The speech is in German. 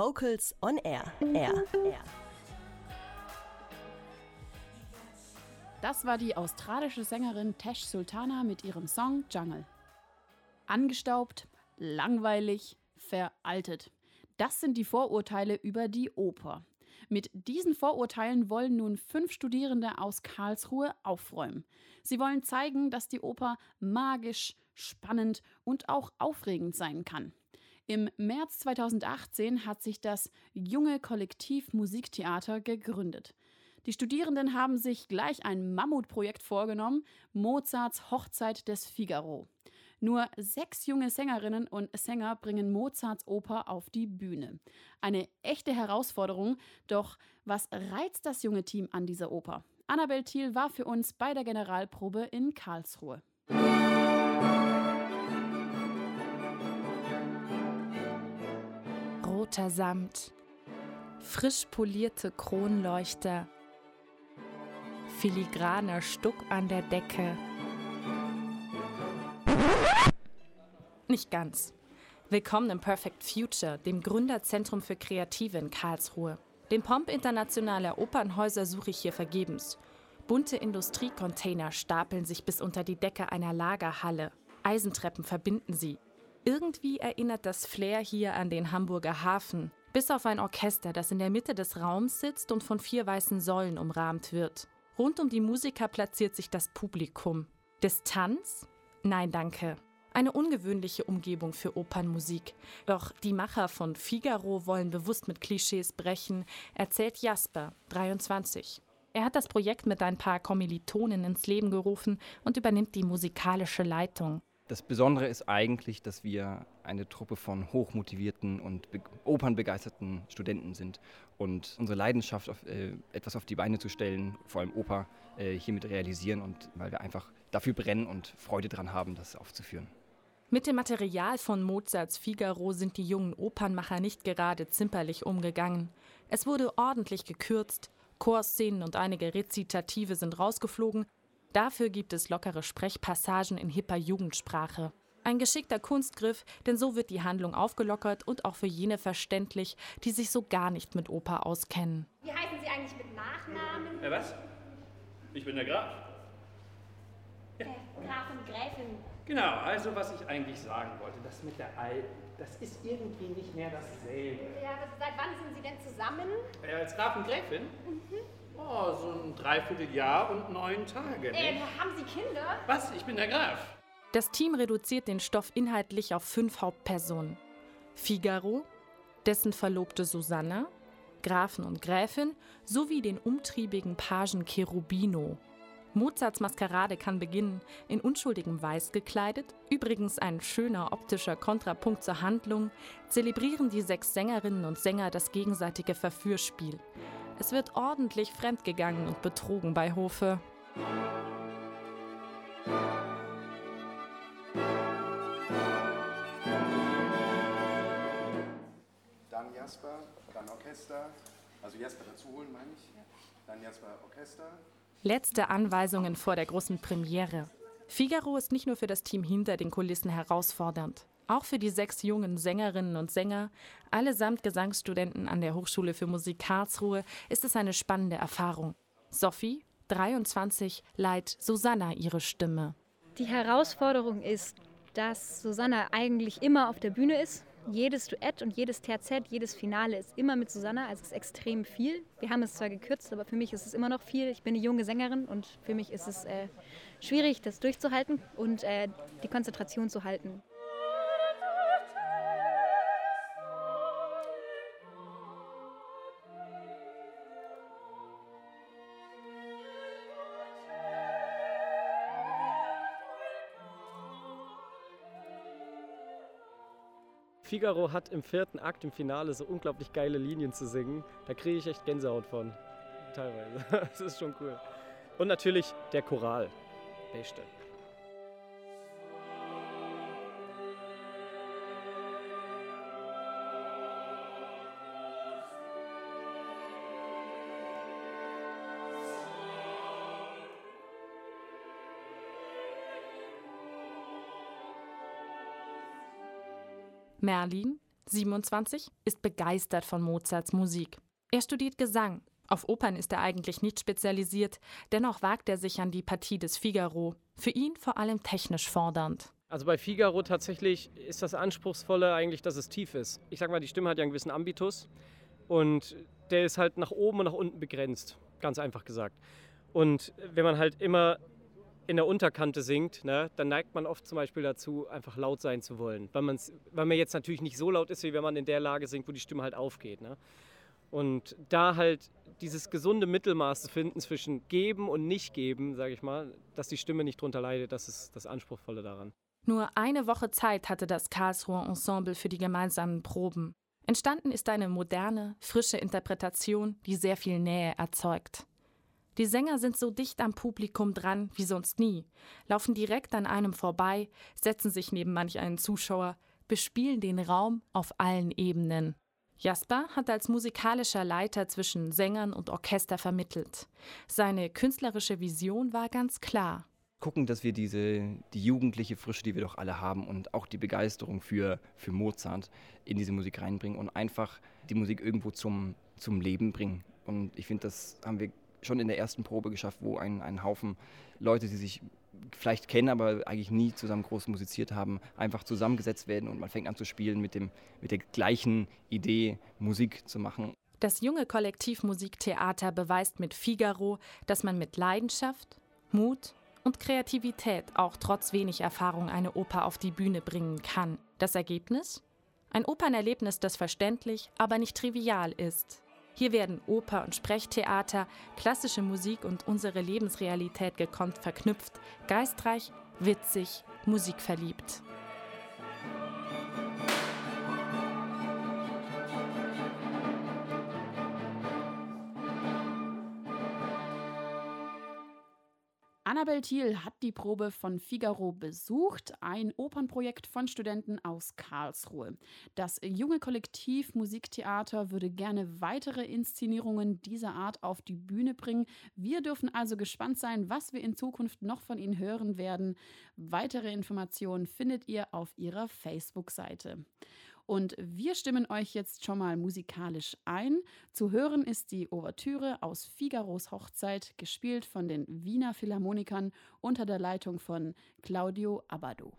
Vocals on Air. Air. Air. Das war die australische Sängerin Tesh Sultana mit ihrem Song Jungle. Angestaubt, langweilig, veraltet. Das sind die Vorurteile über die Oper. Mit diesen Vorurteilen wollen nun fünf Studierende aus Karlsruhe aufräumen. Sie wollen zeigen, dass die Oper magisch, spannend und auch aufregend sein kann. Im März 2018 hat sich das junge Kollektiv Musiktheater gegründet. Die Studierenden haben sich gleich ein Mammutprojekt vorgenommen, Mozarts Hochzeit des Figaro. Nur sechs junge Sängerinnen und Sänger bringen Mozarts Oper auf die Bühne. Eine echte Herausforderung, doch was reizt das junge Team an dieser Oper? Annabel Thiel war für uns bei der Generalprobe in Karlsruhe. Roter Samt, frisch polierte Kronleuchter, filigraner Stuck an der Decke. Nicht ganz. Willkommen im Perfect Future, dem Gründerzentrum für Kreative in Karlsruhe. Den Pomp internationaler Opernhäuser suche ich hier vergebens. Bunte Industriecontainer stapeln sich bis unter die Decke einer Lagerhalle. Eisentreppen verbinden sie. Irgendwie erinnert das Flair hier an den Hamburger Hafen, bis auf ein Orchester, das in der Mitte des Raums sitzt und von vier weißen Säulen umrahmt wird. Rund um die Musiker platziert sich das Publikum. Distanz? Nein, danke. Eine ungewöhnliche Umgebung für Opernmusik. Doch die Macher von Figaro wollen bewusst mit Klischees brechen, erzählt Jasper, 23. Er hat das Projekt mit ein paar Kommilitonen ins Leben gerufen und übernimmt die musikalische Leitung. Das Besondere ist eigentlich, dass wir eine Truppe von hochmotivierten und opernbegeisterten Studenten sind. Und unsere Leidenschaft, auf, äh, etwas auf die Beine zu stellen, vor allem Oper, äh, hiermit realisieren und weil wir einfach dafür brennen und Freude daran haben, das aufzuführen. Mit dem Material von Mozarts Figaro sind die jungen Opernmacher nicht gerade zimperlich umgegangen. Es wurde ordentlich gekürzt, Chorszenen und einige Rezitative sind rausgeflogen Dafür gibt es lockere Sprechpassagen in hipper Jugendsprache. Ein geschickter Kunstgriff, denn so wird die Handlung aufgelockert und auch für jene verständlich, die sich so gar nicht mit Oper auskennen. Wie heißen Sie eigentlich mit Nachnamen? Äh, was? Ich bin der Graf. Ja. Äh, Graf und Gräfin. Genau, also was ich eigentlich sagen wollte, das mit der Alten, das ist irgendwie nicht mehr dasselbe. Ja, seit wann sind Sie denn zusammen? Äh, als Graf und Gräfin? Mhm. Oh, so ein Dreivierteljahr und neun Tage. Äh, haben Sie Kinder? Was? Ich bin der Graf. Das Team reduziert den Stoff inhaltlich auf fünf Hauptpersonen. Figaro, dessen Verlobte Susanna, Grafen und Gräfin sowie den umtriebigen Pagen Cherubino. Mozarts Maskerade kann beginnen, in unschuldigem Weiß gekleidet, übrigens ein schöner optischer Kontrapunkt zur Handlung, zelebrieren die sechs Sängerinnen und Sänger das gegenseitige Verführspiel. Es wird ordentlich fremdgegangen und betrogen bei Hofe. Dann Jasper, dann Orchester. Also Jasper dazu holen, meine ich. Dann Jasper Orchester. Letzte Anweisungen vor der großen Premiere. Figaro ist nicht nur für das Team hinter den Kulissen herausfordernd. Auch für die sechs jungen Sängerinnen und Sänger, allesamt Gesangsstudenten an der Hochschule für Musik Karlsruhe, ist es eine spannende Erfahrung. Sophie, 23, leiht Susanna ihre Stimme. Die Herausforderung ist, dass Susanna eigentlich immer auf der Bühne ist. Jedes Duett und jedes Terzett, jedes Finale ist immer mit Susanna, also es ist extrem viel. Wir haben es zwar gekürzt, aber für mich ist es immer noch viel. Ich bin eine junge Sängerin und für mich ist es äh, schwierig, das durchzuhalten und äh, die Konzentration zu halten. Figaro hat im vierten Akt im Finale so unglaublich geile Linien zu singen. Da kriege ich echt Gänsehaut von. Teilweise. Das ist schon cool. Und natürlich der Choral. Beste. Merlin, 27, ist begeistert von Mozarts Musik. Er studiert Gesang. Auf Opern ist er eigentlich nicht spezialisiert, dennoch wagt er sich an die Partie des Figaro. Für ihn vor allem technisch fordernd. Also bei Figaro tatsächlich ist das Anspruchsvolle eigentlich, dass es tief ist. Ich sag mal, die Stimme hat ja einen gewissen Ambitus und der ist halt nach oben und nach unten begrenzt, ganz einfach gesagt. Und wenn man halt immer in der Unterkante singt, ne, dann neigt man oft zum Beispiel dazu, einfach laut sein zu wollen. Weil, man's, weil man jetzt natürlich nicht so laut ist, wie wenn man in der Lage singt, wo die Stimme halt aufgeht. Ne? Und da halt dieses gesunde Mittelmaß zu finden zwischen geben und nicht geben, sage ich mal, dass die Stimme nicht drunter leidet, das ist das Anspruchsvolle daran. Nur eine Woche Zeit hatte das Karlsruher Ensemble für die gemeinsamen Proben. Entstanden ist eine moderne, frische Interpretation, die sehr viel Nähe erzeugt. Die Sänger sind so dicht am Publikum dran wie sonst nie, laufen direkt an einem vorbei, setzen sich neben manch einen Zuschauer, bespielen den Raum auf allen Ebenen. Jasper hat als musikalischer Leiter zwischen Sängern und Orchester vermittelt. Seine künstlerische Vision war ganz klar. Gucken, dass wir diese, die jugendliche Frische, die wir doch alle haben und auch die Begeisterung für, für Mozart in diese Musik reinbringen und einfach die Musik irgendwo zum, zum Leben bringen. Und ich finde, das haben wir schon in der ersten Probe geschafft, wo ein, ein Haufen Leute, die sich vielleicht kennen, aber eigentlich nie zusammen groß musiziert haben, einfach zusammengesetzt werden und man fängt an zu spielen mit, dem, mit der gleichen Idee, Musik zu machen. Das junge Kollektiv Musiktheater beweist mit Figaro, dass man mit Leidenschaft, Mut und Kreativität auch trotz wenig Erfahrung eine Oper auf die Bühne bringen kann. Das Ergebnis? Ein Opernerlebnis, das verständlich, aber nicht trivial ist. Hier werden Oper und Sprechtheater, klassische Musik und unsere Lebensrealität gekonnt verknüpft, geistreich, witzig, musikverliebt. Annabel Thiel hat die Probe von Figaro besucht, ein Opernprojekt von Studenten aus Karlsruhe. Das junge Kollektiv Musiktheater würde gerne weitere Inszenierungen dieser Art auf die Bühne bringen. Wir dürfen also gespannt sein, was wir in Zukunft noch von ihnen hören werden. Weitere Informationen findet ihr auf ihrer Facebook-Seite. Und wir stimmen euch jetzt schon mal musikalisch ein. Zu hören ist die Ouvertüre aus Figaros Hochzeit, gespielt von den Wiener Philharmonikern unter der Leitung von Claudio Abbado.